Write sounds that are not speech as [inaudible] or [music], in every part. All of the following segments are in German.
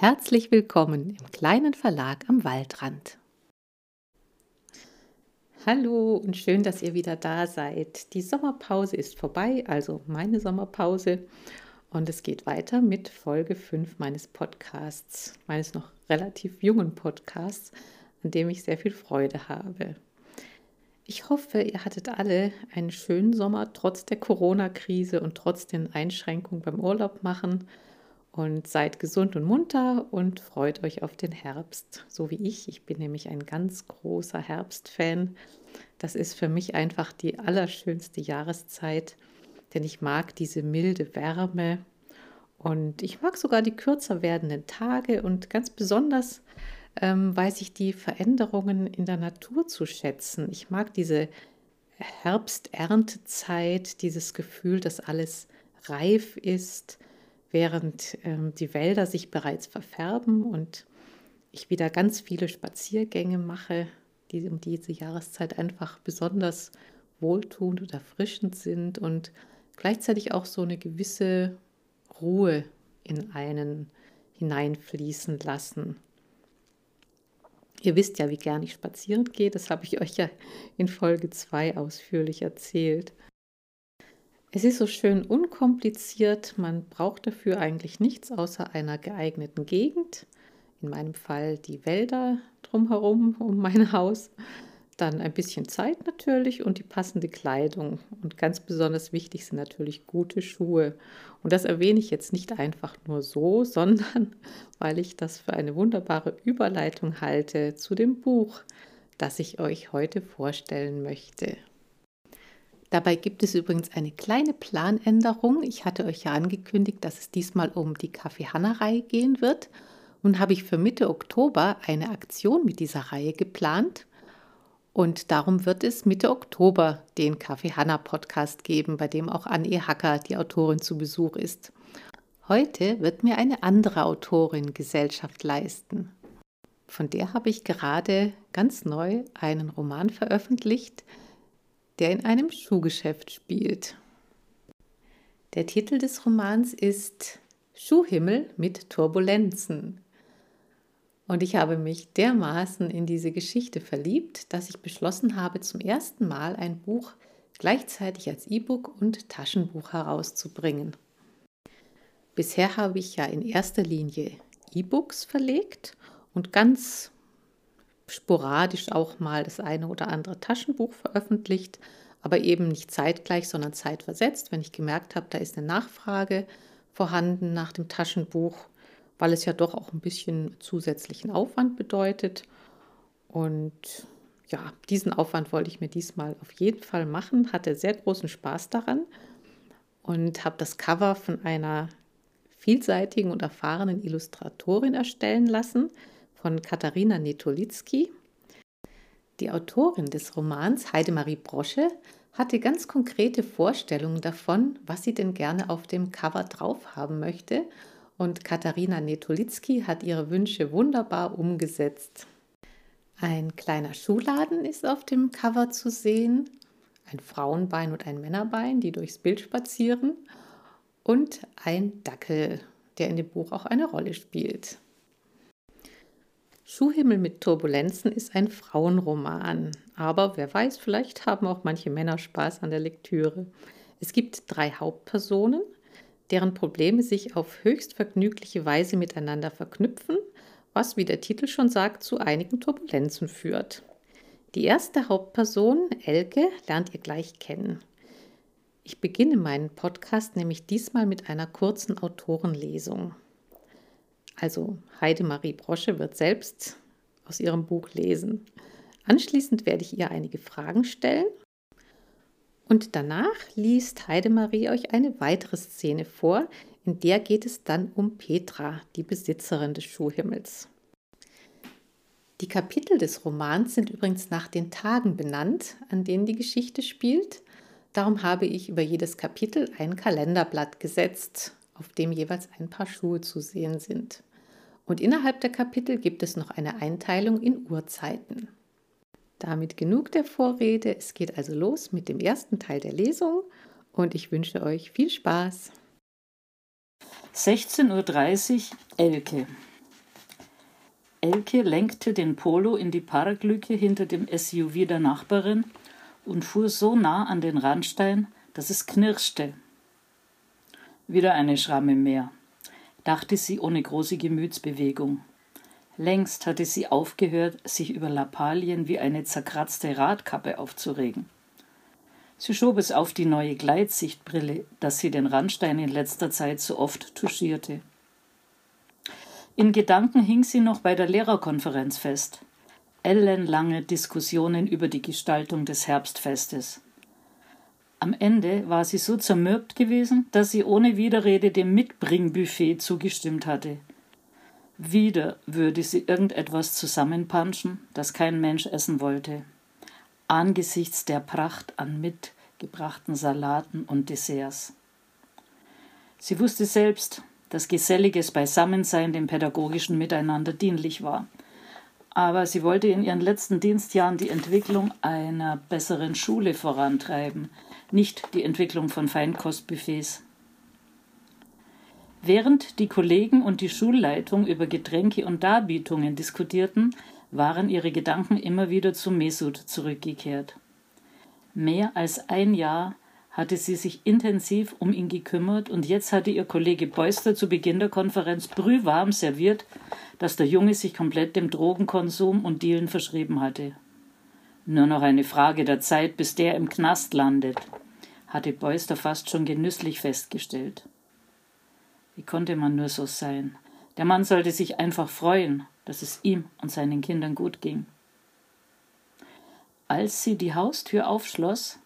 Herzlich willkommen im kleinen Verlag am Waldrand. Hallo und schön, dass ihr wieder da seid. Die Sommerpause ist vorbei, also meine Sommerpause. Und es geht weiter mit Folge 5 meines Podcasts, meines noch relativ jungen Podcasts, an dem ich sehr viel Freude habe. Ich hoffe, ihr hattet alle einen schönen Sommer trotz der Corona-Krise und trotz den Einschränkungen beim Urlaub machen und seid gesund und munter und freut euch auf den Herbst, so wie ich. Ich bin nämlich ein ganz großer Herbstfan. Das ist für mich einfach die allerschönste Jahreszeit, denn ich mag diese milde Wärme und ich mag sogar die kürzer werdenden Tage und ganz besonders ähm, weiß ich die Veränderungen in der Natur zu schätzen. Ich mag diese Herbsterntezeit, dieses Gefühl, dass alles reif ist während ähm, die Wälder sich bereits verfärben und ich wieder ganz viele Spaziergänge mache, die um diese Jahreszeit einfach besonders wohltuend und erfrischend sind und gleichzeitig auch so eine gewisse Ruhe in einen hineinfließen lassen. Ihr wisst ja, wie gern ich spazieren gehe, das habe ich euch ja in Folge 2 ausführlich erzählt. Es ist so schön unkompliziert. Man braucht dafür eigentlich nichts außer einer geeigneten Gegend. In meinem Fall die Wälder drumherum um mein Haus. Dann ein bisschen Zeit natürlich und die passende Kleidung. Und ganz besonders wichtig sind natürlich gute Schuhe. Und das erwähne ich jetzt nicht einfach nur so, [laughs] sondern weil ich das für eine wunderbare Überleitung halte zu dem Buch, das ich euch heute vorstellen möchte. Dabei gibt es übrigens eine kleine Planänderung. Ich hatte euch ja angekündigt, dass es diesmal um die Kaffee Hanna-Reihe gehen wird. Nun habe ich für Mitte Oktober eine Aktion mit dieser Reihe geplant. Und darum wird es Mitte Oktober den Kaffee Hanna Podcast geben, bei dem auch Anne Hacker, die Autorin, zu Besuch ist. Heute wird mir eine andere Autorin Gesellschaft leisten. Von der habe ich gerade ganz neu einen Roman veröffentlicht, der in einem Schuhgeschäft spielt. Der Titel des Romans ist Schuhhimmel mit Turbulenzen. Und ich habe mich dermaßen in diese Geschichte verliebt, dass ich beschlossen habe, zum ersten Mal ein Buch gleichzeitig als E-Book und Taschenbuch herauszubringen. Bisher habe ich ja in erster Linie E-Books verlegt und ganz sporadisch auch mal das eine oder andere Taschenbuch veröffentlicht, aber eben nicht zeitgleich, sondern zeitversetzt, wenn ich gemerkt habe, da ist eine Nachfrage vorhanden nach dem Taschenbuch, weil es ja doch auch ein bisschen zusätzlichen Aufwand bedeutet. Und ja, diesen Aufwand wollte ich mir diesmal auf jeden Fall machen, hatte sehr großen Spaß daran und habe das Cover von einer vielseitigen und erfahrenen Illustratorin erstellen lassen von Katharina Netolitzki. Die Autorin des Romans, Heidemarie Brosche, hatte ganz konkrete Vorstellungen davon, was sie denn gerne auf dem Cover drauf haben möchte. Und Katharina Netolitzki hat ihre Wünsche wunderbar umgesetzt. Ein kleiner Schuhladen ist auf dem Cover zu sehen, ein Frauenbein und ein Männerbein, die durchs Bild spazieren, und ein Dackel, der in dem Buch auch eine Rolle spielt. Schuhhimmel mit Turbulenzen ist ein Frauenroman, aber wer weiß, vielleicht haben auch manche Männer Spaß an der Lektüre. Es gibt drei Hauptpersonen, deren Probleme sich auf höchst vergnügliche Weise miteinander verknüpfen, was, wie der Titel schon sagt, zu einigen Turbulenzen führt. Die erste Hauptperson, Elke, lernt ihr gleich kennen. Ich beginne meinen Podcast nämlich diesmal mit einer kurzen Autorenlesung. Also Heidemarie Brosche wird selbst aus ihrem Buch lesen. Anschließend werde ich ihr einige Fragen stellen und danach liest Heidemarie euch eine weitere Szene vor, in der geht es dann um Petra, die Besitzerin des Schuhhimmels. Die Kapitel des Romans sind übrigens nach den Tagen benannt, an denen die Geschichte spielt. Darum habe ich über jedes Kapitel ein Kalenderblatt gesetzt, auf dem jeweils ein paar Schuhe zu sehen sind. Und innerhalb der Kapitel gibt es noch eine Einteilung in Uhrzeiten. Damit genug der Vorrede. Es geht also los mit dem ersten Teil der Lesung und ich wünsche euch viel Spaß. 16.30 Uhr Elke. Elke lenkte den Polo in die Parklücke hinter dem SUV der Nachbarin und fuhr so nah an den Randstein, dass es knirschte. Wieder eine Schramme mehr, dachte sie ohne große Gemütsbewegung. Längst hatte sie aufgehört, sich über Lappalien wie eine zerkratzte Radkappe aufzuregen. Sie schob es auf die neue Gleitsichtbrille, dass sie den Randstein in letzter Zeit so oft touchierte. In Gedanken hing sie noch bei der Lehrerkonferenz fest. Ellenlange Diskussionen über die Gestaltung des Herbstfestes. Am Ende war sie so zermürbt gewesen, dass sie ohne Widerrede dem Mitbringbuffet zugestimmt hatte. Wieder würde sie irgendetwas zusammenpanschen, das kein Mensch essen wollte. Angesichts der Pracht an mitgebrachten Salaten und Desserts. Sie wusste selbst, dass geselliges Beisammensein dem pädagogischen Miteinander dienlich war. Aber sie wollte in ihren letzten Dienstjahren die Entwicklung einer besseren Schule vorantreiben, nicht die Entwicklung von Feinkostbuffets. Während die Kollegen und die Schulleitung über Getränke und Darbietungen diskutierten, waren ihre Gedanken immer wieder zu Mesut zurückgekehrt. Mehr als ein Jahr hatte sie sich intensiv um ihn gekümmert und jetzt hatte ihr Kollege Beuster zu Beginn der Konferenz brühwarm serviert, dass der Junge sich komplett dem Drogenkonsum und Dealen verschrieben hatte. Nur noch eine Frage der Zeit, bis der im Knast landet, hatte Beuster fast schon genüsslich festgestellt. Wie konnte man nur so sein? Der Mann sollte sich einfach freuen, dass es ihm und seinen Kindern gut ging. Als sie die Haustür aufschloss,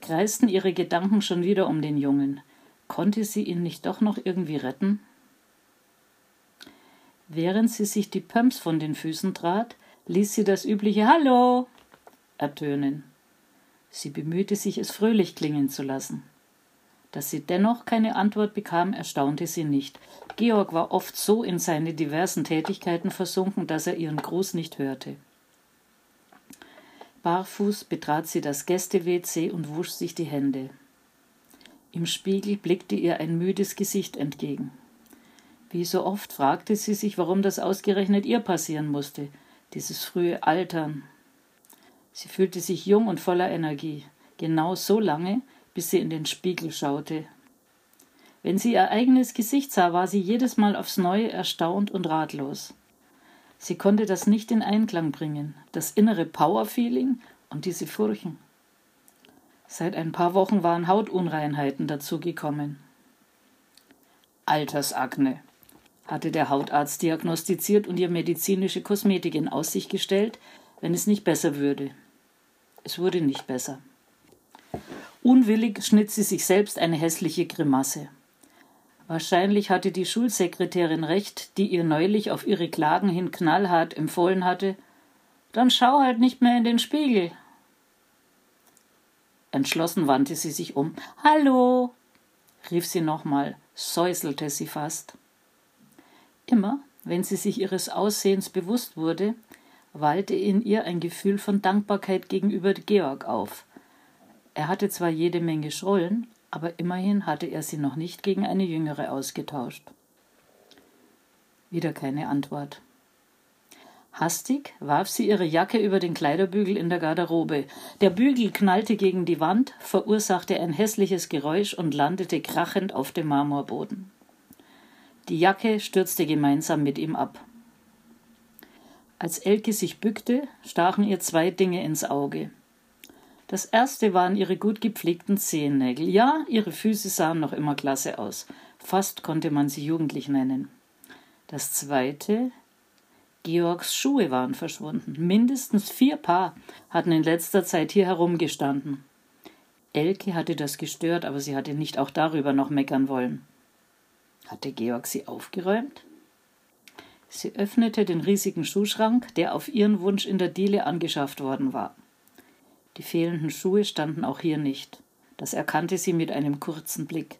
kreisten ihre Gedanken schon wieder um den Jungen. Konnte sie ihn nicht doch noch irgendwie retten? Während sie sich die Pumps von den Füßen trat, ließ sie das übliche Hallo ertönen. Sie bemühte sich, es fröhlich klingen zu lassen. Dass sie dennoch keine Antwort bekam, erstaunte sie nicht. Georg war oft so in seine diversen Tätigkeiten versunken, dass er ihren Gruß nicht hörte. Barfuß betrat sie das Gäste-WC und wusch sich die Hände. Im Spiegel blickte ihr ein müdes Gesicht entgegen. Wie so oft fragte sie sich, warum das ausgerechnet ihr passieren musste, dieses frühe Altern. Sie fühlte sich jung und voller Energie, genau so lange, bis sie in den Spiegel schaute. Wenn sie ihr eigenes Gesicht sah, war sie jedes Mal aufs neue erstaunt und ratlos. Sie konnte das nicht in Einklang bringen, das innere Power-Feeling und diese Furchen. Seit ein paar Wochen waren Hautunreinheiten dazugekommen. Altersakne, hatte der Hautarzt diagnostiziert und ihr medizinische Kosmetik in Aussicht gestellt, wenn es nicht besser würde. Es wurde nicht besser. Unwillig schnitt sie sich selbst eine hässliche Grimasse. Wahrscheinlich hatte die Schulsekretärin recht, die ihr neulich auf ihre Klagen hin knallhart empfohlen hatte, dann schau halt nicht mehr in den Spiegel. Entschlossen wandte sie sich um. Hallo, rief sie nochmal, säuselte sie fast. Immer, wenn sie sich ihres Aussehens bewusst wurde, wallte in ihr ein Gefühl von Dankbarkeit gegenüber Georg auf. Er hatte zwar jede Menge Schrullen, aber immerhin hatte er sie noch nicht gegen eine jüngere ausgetauscht. Wieder keine Antwort. Hastig warf sie ihre Jacke über den Kleiderbügel in der Garderobe. Der Bügel knallte gegen die Wand, verursachte ein hässliches Geräusch und landete krachend auf dem Marmorboden. Die Jacke stürzte gemeinsam mit ihm ab. Als Elke sich bückte, stachen ihr zwei Dinge ins Auge. Das erste waren ihre gut gepflegten Zehennägel. Ja, ihre Füße sahen noch immer klasse aus. Fast konnte man sie jugendlich nennen. Das zweite, Georgs Schuhe waren verschwunden. Mindestens vier Paar hatten in letzter Zeit hier herumgestanden. Elke hatte das gestört, aber sie hatte nicht auch darüber noch meckern wollen. Hatte Georg sie aufgeräumt? Sie öffnete den riesigen Schuhschrank, der auf ihren Wunsch in der Diele angeschafft worden war. Die fehlenden Schuhe standen auch hier nicht. Das erkannte sie mit einem kurzen Blick.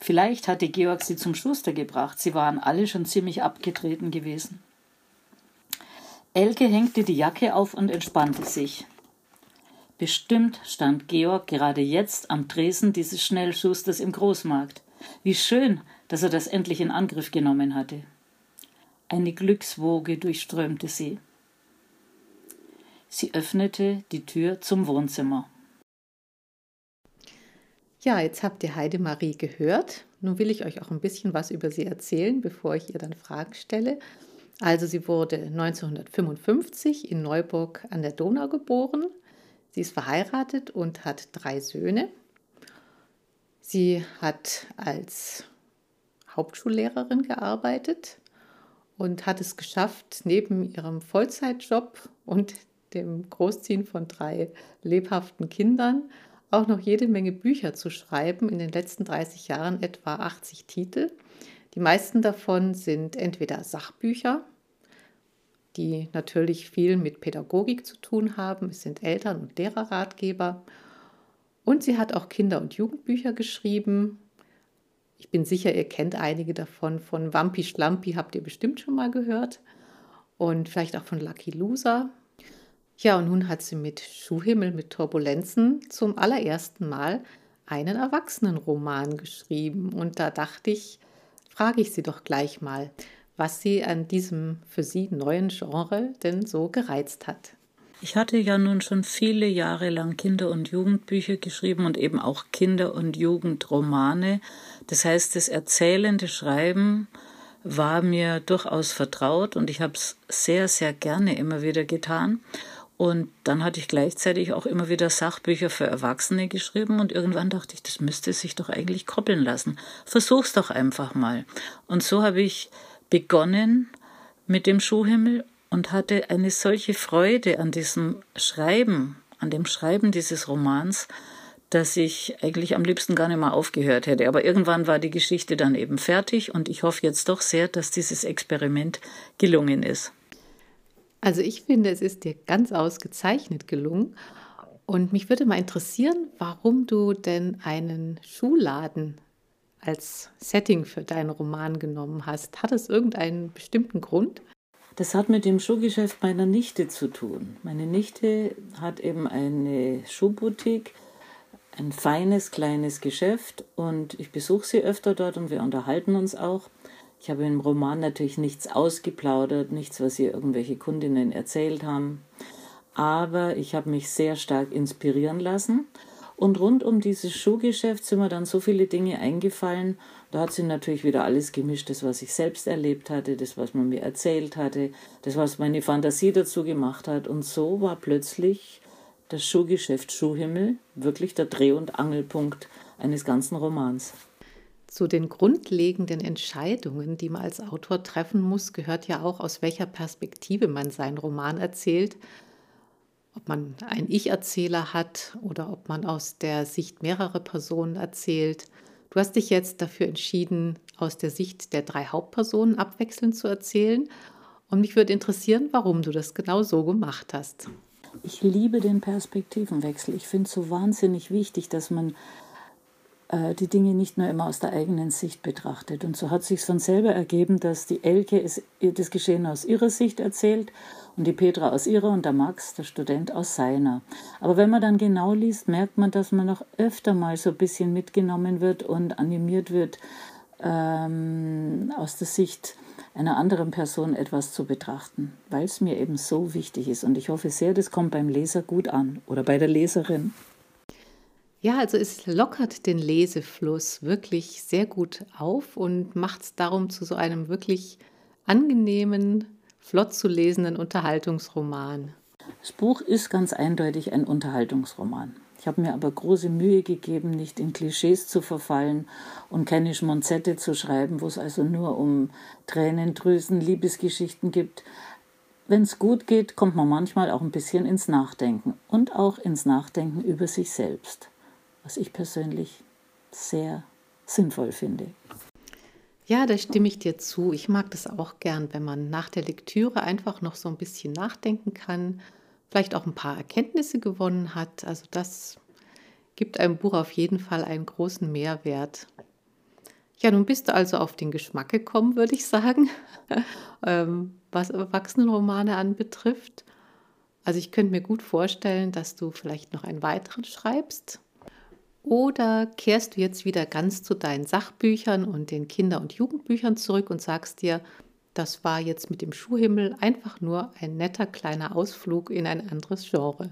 Vielleicht hatte Georg sie zum Schuster gebracht. Sie waren alle schon ziemlich abgetreten gewesen. Elke hängte die Jacke auf und entspannte sich. Bestimmt stand Georg gerade jetzt am Tresen dieses Schnellschusters im Großmarkt. Wie schön, dass er das endlich in Angriff genommen hatte. Eine Glückswoge durchströmte sie. Sie öffnete die Tür zum Wohnzimmer. Ja, jetzt habt ihr Heidemarie gehört. Nun will ich euch auch ein bisschen was über sie erzählen, bevor ich ihr dann Fragen stelle. Also sie wurde 1955 in Neuburg an der Donau geboren. Sie ist verheiratet und hat drei Söhne. Sie hat als Hauptschullehrerin gearbeitet und hat es geschafft, neben ihrem Vollzeitjob und dem Großziehen von drei lebhaften Kindern auch noch jede Menge Bücher zu schreiben, in den letzten 30 Jahren etwa 80 Titel. Die meisten davon sind entweder Sachbücher, die natürlich viel mit Pädagogik zu tun haben. Es sind Eltern- und Lehrerratgeber. Und sie hat auch Kinder- und Jugendbücher geschrieben. Ich bin sicher, ihr kennt einige davon. Von Wampi Schlampi habt ihr bestimmt schon mal gehört. Und vielleicht auch von Lucky Loser. Ja, und nun hat sie mit Schuhhimmel mit Turbulenzen zum allerersten Mal einen Erwachsenenroman geschrieben. Und da dachte ich, frage ich sie doch gleich mal, was sie an diesem für sie neuen Genre denn so gereizt hat. Ich hatte ja nun schon viele Jahre lang Kinder- und Jugendbücher geschrieben und eben auch Kinder- und Jugendromane. Das heißt, das erzählende Schreiben war mir durchaus vertraut und ich habe es sehr, sehr gerne immer wieder getan. Und dann hatte ich gleichzeitig auch immer wieder Sachbücher für Erwachsene geschrieben und irgendwann dachte ich, das müsste sich doch eigentlich koppeln lassen. Versuch's doch einfach mal. Und so habe ich begonnen mit dem Schuhhimmel und hatte eine solche Freude an diesem Schreiben, an dem Schreiben dieses Romans, dass ich eigentlich am liebsten gar nicht mehr aufgehört hätte. Aber irgendwann war die Geschichte dann eben fertig und ich hoffe jetzt doch sehr, dass dieses Experiment gelungen ist. Also ich finde, es ist dir ganz ausgezeichnet gelungen. Und mich würde mal interessieren, warum du denn einen Schuhladen als Setting für deinen Roman genommen hast. Hat es irgendeinen bestimmten Grund? Das hat mit dem Schuhgeschäft meiner Nichte zu tun. Meine Nichte hat eben eine Schuhboutique, ein feines kleines Geschäft und ich besuche sie öfter dort und wir unterhalten uns auch. Ich habe im Roman natürlich nichts ausgeplaudert, nichts, was ihr irgendwelche Kundinnen erzählt haben. Aber ich habe mich sehr stark inspirieren lassen. Und rund um dieses Schuhgeschäft sind mir dann so viele Dinge eingefallen. Da hat sie natürlich wieder alles gemischt, das, was ich selbst erlebt hatte, das, was man mir erzählt hatte, das, was meine Fantasie dazu gemacht hat. Und so war plötzlich das Schuhgeschäft Schuhhimmel wirklich der Dreh- und Angelpunkt eines ganzen Romans. Zu den grundlegenden Entscheidungen, die man als Autor treffen muss, gehört ja auch, aus welcher Perspektive man seinen Roman erzählt. Ob man einen Ich-Erzähler hat oder ob man aus der Sicht mehrerer Personen erzählt. Du hast dich jetzt dafür entschieden, aus der Sicht der drei Hauptpersonen abwechselnd zu erzählen. Und mich würde interessieren, warum du das genau so gemacht hast. Ich liebe den Perspektivenwechsel. Ich finde es so wahnsinnig wichtig, dass man die Dinge nicht nur immer aus der eigenen Sicht betrachtet. Und so hat sich von selber ergeben, dass die Elke es, das Geschehen aus ihrer Sicht erzählt und die Petra aus ihrer und der Max, der Student, aus seiner. Aber wenn man dann genau liest, merkt man, dass man noch öfter mal so ein bisschen mitgenommen wird und animiert wird, ähm, aus der Sicht einer anderen Person etwas zu betrachten, weil es mir eben so wichtig ist. Und ich hoffe sehr, das kommt beim Leser gut an oder bei der Leserin. Ja, also es lockert den Lesefluss wirklich sehr gut auf und macht es darum zu so einem wirklich angenehmen, flott zu lesenden Unterhaltungsroman. Das Buch ist ganz eindeutig ein Unterhaltungsroman. Ich habe mir aber große Mühe gegeben, nicht in Klischees zu verfallen und keine Schmonzette zu schreiben, wo es also nur um Tränendrüsen, Liebesgeschichten gibt. Wenn es gut geht, kommt man manchmal auch ein bisschen ins Nachdenken und auch ins Nachdenken über sich selbst was ich persönlich sehr sinnvoll finde. Ja, da stimme ich dir zu. Ich mag das auch gern, wenn man nach der Lektüre einfach noch so ein bisschen nachdenken kann, vielleicht auch ein paar Erkenntnisse gewonnen hat. Also das gibt einem Buch auf jeden Fall einen großen Mehrwert. Ja, nun bist du also auf den Geschmack gekommen, würde ich sagen, [laughs] ähm, was Erwachsenenromane anbetrifft. Also ich könnte mir gut vorstellen, dass du vielleicht noch einen weiteren schreibst. Oder kehrst du jetzt wieder ganz zu deinen Sachbüchern und den Kinder- und Jugendbüchern zurück und sagst dir, das war jetzt mit dem Schuhhimmel einfach nur ein netter kleiner Ausflug in ein anderes Genre.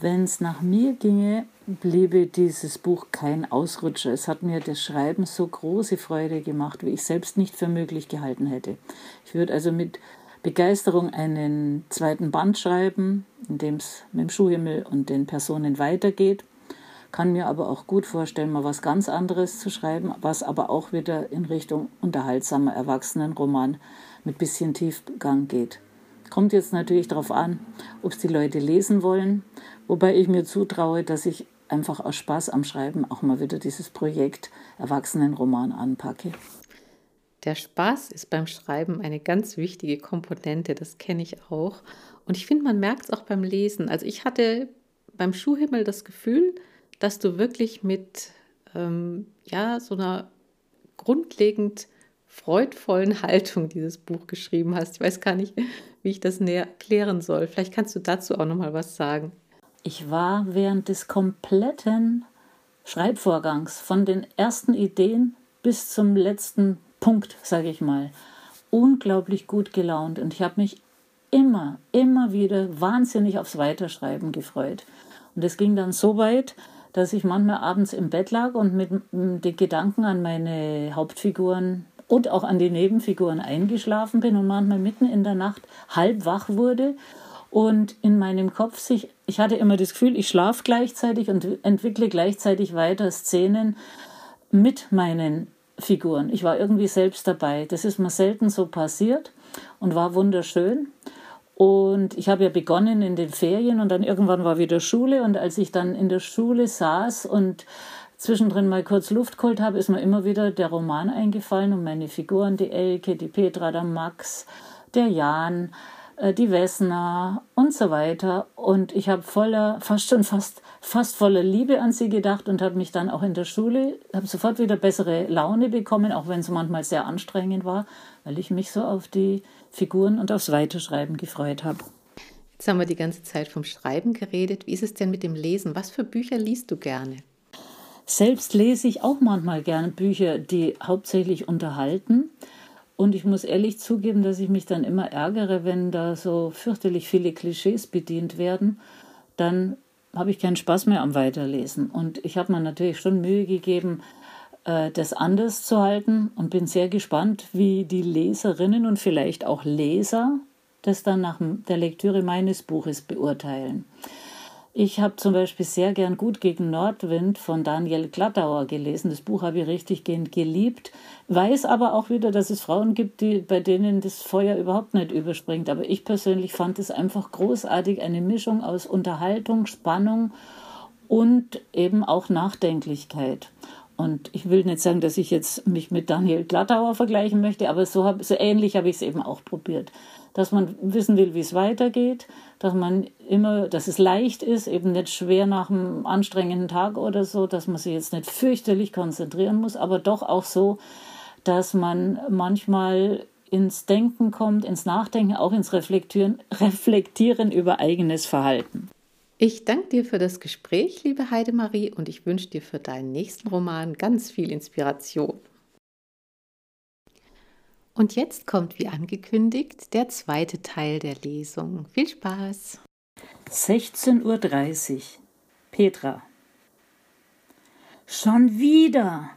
Wenn es nach mir ginge, bliebe dieses Buch kein Ausrutscher. Es hat mir das Schreiben so große Freude gemacht, wie ich selbst nicht für möglich gehalten hätte. Ich würde also mit Begeisterung einen zweiten Band schreiben, in dem es mit dem Schuhhimmel und den Personen weitergeht. Kann mir aber auch gut vorstellen, mal was ganz anderes zu schreiben, was aber auch wieder in Richtung unterhaltsamer Erwachsenenroman mit bisschen Tiefgang geht. Kommt jetzt natürlich darauf an, ob es die Leute lesen wollen, wobei ich mir zutraue, dass ich einfach aus Spaß am Schreiben auch mal wieder dieses Projekt Erwachsenenroman anpacke. Der Spaß ist beim Schreiben eine ganz wichtige Komponente, das kenne ich auch. Und ich finde, man merkt es auch beim Lesen. Also ich hatte beim Schuhhimmel das Gefühl, dass du wirklich mit ähm, ja, so einer grundlegend freudvollen [laughs] Haltung dieses Buch geschrieben hast. Ich weiß gar nicht, wie ich das näher erklären soll. Vielleicht kannst du dazu auch noch mal was sagen. Ich war während des kompletten Schreibvorgangs von den ersten Ideen bis zum letzten Punkt, sage ich mal, unglaublich gut gelaunt und ich habe mich immer, immer wieder wahnsinnig aufs Weiterschreiben gefreut. Und es ging dann so weit, dass ich manchmal abends im Bett lag und mit den Gedanken an meine Hauptfiguren und auch an die Nebenfiguren eingeschlafen bin und manchmal mitten in der Nacht halb wach wurde und in meinem Kopf sich, ich hatte immer das Gefühl, ich schlafe gleichzeitig und entwickle gleichzeitig weiter Szenen mit meinen Figuren. Ich war irgendwie selbst dabei. Das ist mir selten so passiert und war wunderschön. Und ich habe ja begonnen in den Ferien und dann irgendwann war wieder Schule. Und als ich dann in der Schule saß und zwischendrin mal kurz Luft geholt habe, ist mir immer wieder der Roman eingefallen und meine Figuren, die Elke, die Petra, der Max, der Jan, äh, die Wessner und so weiter. Und ich habe voller, fast schon fast, fast voller Liebe an sie gedacht und habe mich dann auch in der Schule, habe sofort wieder bessere Laune bekommen, auch wenn es manchmal sehr anstrengend war, weil ich mich so auf die Figuren und aufs Weiterschreiben gefreut habe. Jetzt haben wir die ganze Zeit vom Schreiben geredet. Wie ist es denn mit dem Lesen? Was für Bücher liest du gerne? Selbst lese ich auch manchmal gerne Bücher, die hauptsächlich unterhalten. Und ich muss ehrlich zugeben, dass ich mich dann immer ärgere, wenn da so fürchterlich viele Klischees bedient werden. Dann habe ich keinen Spaß mehr am Weiterlesen. Und ich habe mir natürlich schon Mühe gegeben, das anders zu halten und bin sehr gespannt, wie die Leserinnen und vielleicht auch Leser das dann nach der Lektüre meines Buches beurteilen. Ich habe zum Beispiel sehr gern Gut gegen Nordwind von Daniel Glattauer gelesen. Das Buch habe ich richtig geliebt, weiß aber auch wieder, dass es Frauen gibt, die, bei denen das Feuer überhaupt nicht überspringt. Aber ich persönlich fand es einfach großartig, eine Mischung aus Unterhaltung, Spannung und eben auch Nachdenklichkeit. Und ich will nicht sagen, dass ich jetzt mich mit Daniel Glattauer vergleichen möchte, aber so, hab, so ähnlich habe ich es eben auch probiert dass man wissen will, wie es weitergeht, dass man immer, dass es leicht ist, eben nicht schwer nach einem anstrengenden Tag oder so, dass man sich jetzt nicht fürchterlich konzentrieren muss, aber doch auch so, dass man manchmal ins Denken kommt, ins Nachdenken, auch ins Reflektieren, [laughs] Reflektieren über eigenes Verhalten. Ich danke dir für das Gespräch, liebe Heidemarie, und ich wünsche dir für deinen nächsten Roman ganz viel Inspiration. Und jetzt kommt, wie angekündigt, der zweite Teil der Lesung. Viel Spaß! 16.30 Uhr. Petra. Schon wieder!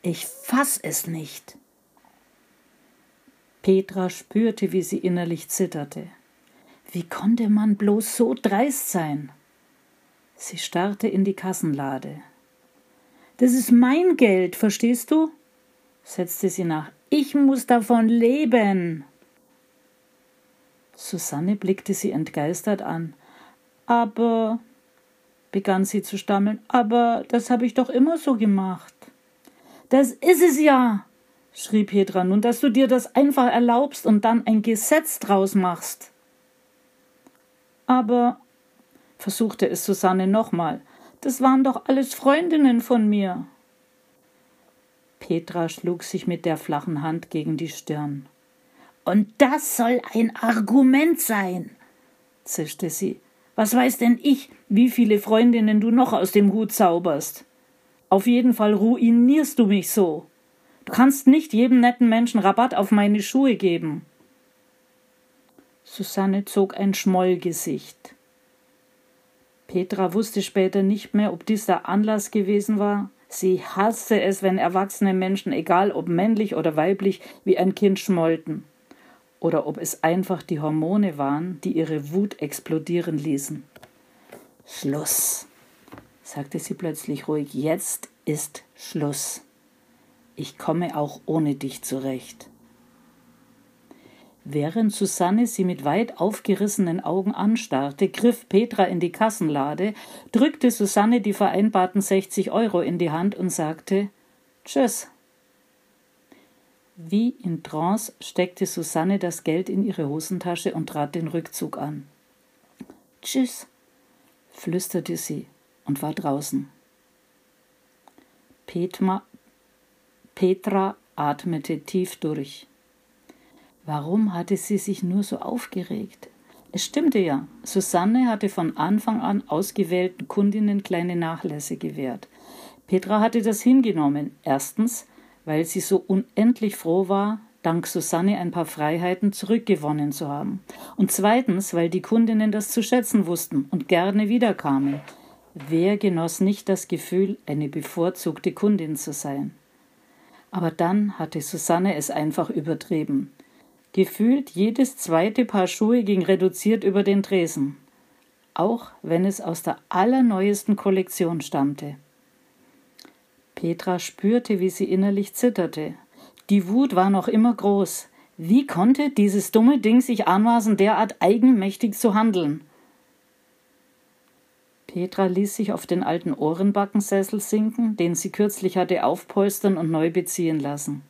Ich fass es nicht. Petra spürte, wie sie innerlich zitterte. Wie konnte man bloß so dreist sein? Sie starrte in die Kassenlade. Das ist mein Geld, verstehst du? setzte sie nach. Ich muss davon leben. Susanne blickte sie entgeistert an. Aber, begann sie zu stammeln, aber das habe ich doch immer so gemacht. Das ist es ja, schrie Petra nun, dass du dir das einfach erlaubst und dann ein Gesetz draus machst. Aber, versuchte es Susanne nochmal, das waren doch alles Freundinnen von mir. Petra schlug sich mit der flachen Hand gegen die Stirn. Und das soll ein Argument sein, zischte sie. Was weiß denn ich, wie viele Freundinnen du noch aus dem Hut zauberst? Auf jeden Fall ruinierst du mich so. Du kannst nicht jedem netten Menschen Rabatt auf meine Schuhe geben. Susanne zog ein Schmollgesicht. Petra wusste später nicht mehr, ob dies der Anlass gewesen war. Sie hasste es, wenn erwachsene Menschen, egal ob männlich oder weiblich, wie ein Kind schmollten. Oder ob es einfach die Hormone waren, die ihre Wut explodieren ließen. Schluss, sagte sie plötzlich ruhig. Jetzt ist Schluss. Ich komme auch ohne dich zurecht. Während Susanne sie mit weit aufgerissenen Augen anstarrte, griff Petra in die Kassenlade, drückte Susanne die vereinbarten 60 Euro in die Hand und sagte Tschüss. Wie in Trance steckte Susanne das Geld in ihre Hosentasche und trat den Rückzug an. Tschüss, flüsterte sie und war draußen. Petra atmete tief durch. Warum hatte sie sich nur so aufgeregt? Es stimmte ja, Susanne hatte von Anfang an ausgewählten Kundinnen kleine Nachlässe gewährt. Petra hatte das hingenommen. Erstens, weil sie so unendlich froh war, dank Susanne ein paar Freiheiten zurückgewonnen zu haben. Und zweitens, weil die Kundinnen das zu schätzen wussten und gerne wiederkamen. Wer genoss nicht das Gefühl, eine bevorzugte Kundin zu sein? Aber dann hatte Susanne es einfach übertrieben. Gefühlt jedes zweite Paar Schuhe ging reduziert über den Tresen, auch wenn es aus der allerneuesten Kollektion stammte. Petra spürte, wie sie innerlich zitterte. Die Wut war noch immer groß. Wie konnte dieses dumme Ding sich anmaßen, derart eigenmächtig zu handeln? Petra ließ sich auf den alten Ohrenbackensessel sinken, den sie kürzlich hatte aufpolstern und neu beziehen lassen.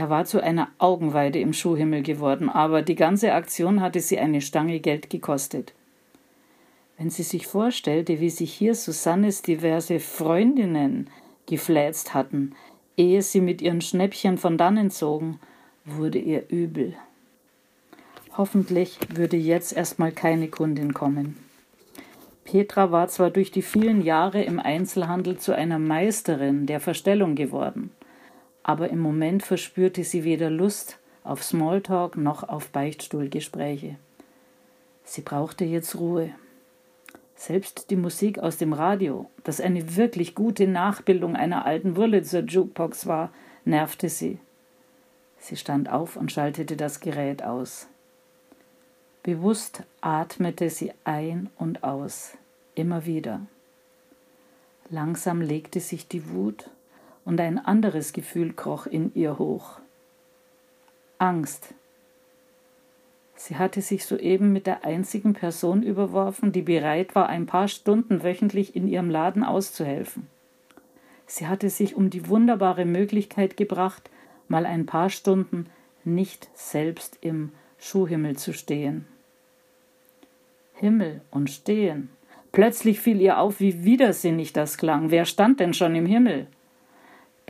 Er war zu einer Augenweide im Schuhhimmel geworden, aber die ganze Aktion hatte sie eine Stange Geld gekostet. Wenn sie sich vorstellte, wie sich hier Susannes diverse Freundinnen gefläzt hatten, ehe sie mit ihren Schnäppchen von dannen zogen, wurde ihr übel. Hoffentlich würde jetzt erstmal keine Kundin kommen. Petra war zwar durch die vielen Jahre im Einzelhandel zu einer Meisterin der Verstellung geworden aber im Moment verspürte sie weder Lust auf Smalltalk noch auf Beichtstuhlgespräche. Sie brauchte jetzt Ruhe. Selbst die Musik aus dem Radio, das eine wirklich gute Nachbildung einer alten Wurlitzer Jukebox war, nervte sie. Sie stand auf und schaltete das Gerät aus. Bewusst atmete sie ein und aus, immer wieder. Langsam legte sich die Wut und ein anderes Gefühl kroch in ihr hoch. Angst. Sie hatte sich soeben mit der einzigen Person überworfen, die bereit war, ein paar Stunden wöchentlich in ihrem Laden auszuhelfen. Sie hatte sich um die wunderbare Möglichkeit gebracht, mal ein paar Stunden nicht selbst im Schuhhimmel zu stehen. Himmel und Stehen. Plötzlich fiel ihr auf, wie widersinnig das klang. Wer stand denn schon im Himmel?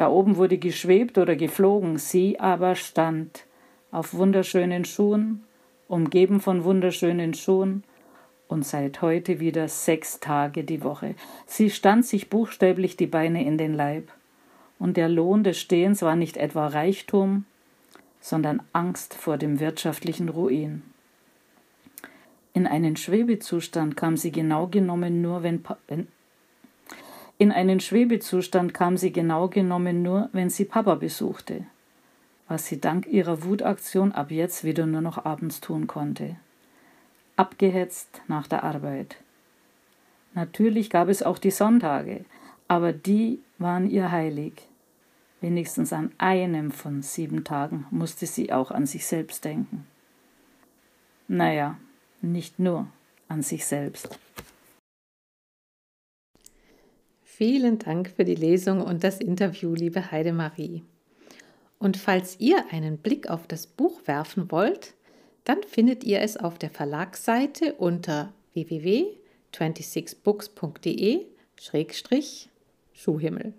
Da oben wurde geschwebt oder geflogen, sie aber stand auf wunderschönen Schuhen, umgeben von wunderschönen Schuhen und seit heute wieder sechs Tage die Woche. Sie stand sich buchstäblich die Beine in den Leib. Und der Lohn des Stehens war nicht etwa Reichtum, sondern Angst vor dem wirtschaftlichen Ruin. In einen Schwebezustand kam sie genau genommen nur, wenn, wenn in einen Schwebezustand kam sie genau genommen nur, wenn sie Papa besuchte, was sie dank ihrer Wutaktion ab jetzt wieder nur noch abends tun konnte. Abgehetzt nach der Arbeit. Natürlich gab es auch die Sonntage, aber die waren ihr heilig. Wenigstens an einem von sieben Tagen musste sie auch an sich selbst denken. Naja, nicht nur an sich selbst. Vielen Dank für die Lesung und das Interview, liebe Heidemarie. Und falls ihr einen Blick auf das Buch werfen wollt, dann findet ihr es auf der Verlagsseite unter www.26books.de-schuhhimmel.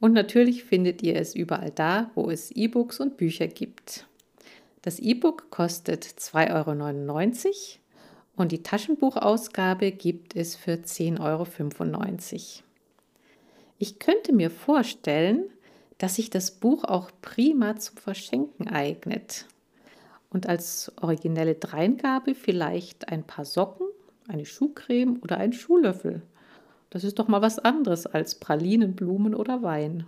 Und natürlich findet ihr es überall da, wo es E-Books und Bücher gibt. Das E-Book kostet 2,99 Euro und die Taschenbuchausgabe gibt es für 10,95 Euro. Ich könnte mir vorstellen, dass sich das Buch auch prima zum Verschenken eignet. Und als originelle Dreingabe vielleicht ein paar Socken, eine Schuhcreme oder ein Schuhlöffel. Das ist doch mal was anderes als Pralinen, Blumen oder Wein.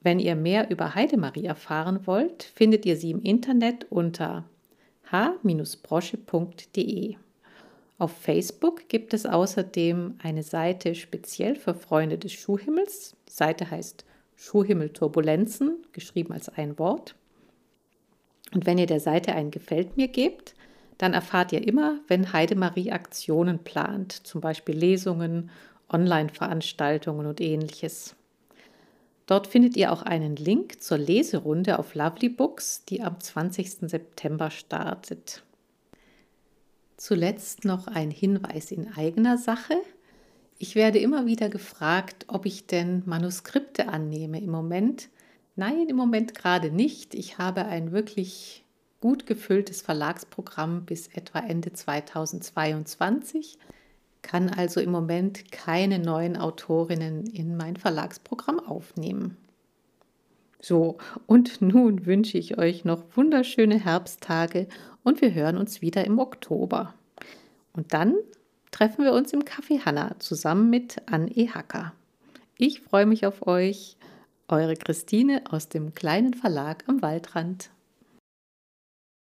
Wenn ihr mehr über Heidemarie erfahren wollt, findet ihr sie im Internet unter h-brosche.de. Auf Facebook gibt es außerdem eine Seite speziell für Freunde des Schuhhimmels. Die Seite heißt Schuhhimmel Turbulenzen, geschrieben als ein Wort. Und wenn ihr der Seite ein Gefällt mir gebt, dann erfahrt ihr immer, wenn Heidemarie Aktionen plant, zum Beispiel Lesungen, Online-Veranstaltungen und ähnliches. Dort findet ihr auch einen Link zur Leserunde auf Lovely Books, die am 20. September startet. Zuletzt noch ein Hinweis in eigener Sache. Ich werde immer wieder gefragt, ob ich denn Manuskripte annehme. Im Moment, nein, im Moment gerade nicht. Ich habe ein wirklich gut gefülltes Verlagsprogramm bis etwa Ende 2022 kann also im Moment keine neuen Autorinnen in mein Verlagsprogramm aufnehmen. So, und nun wünsche ich euch noch wunderschöne Herbsttage und wir hören uns wieder im Oktober. Und dann treffen wir uns im Café Hanna zusammen mit Anne. Hacker. Ich freue mich auf euch, eure Christine aus dem kleinen Verlag am Waldrand.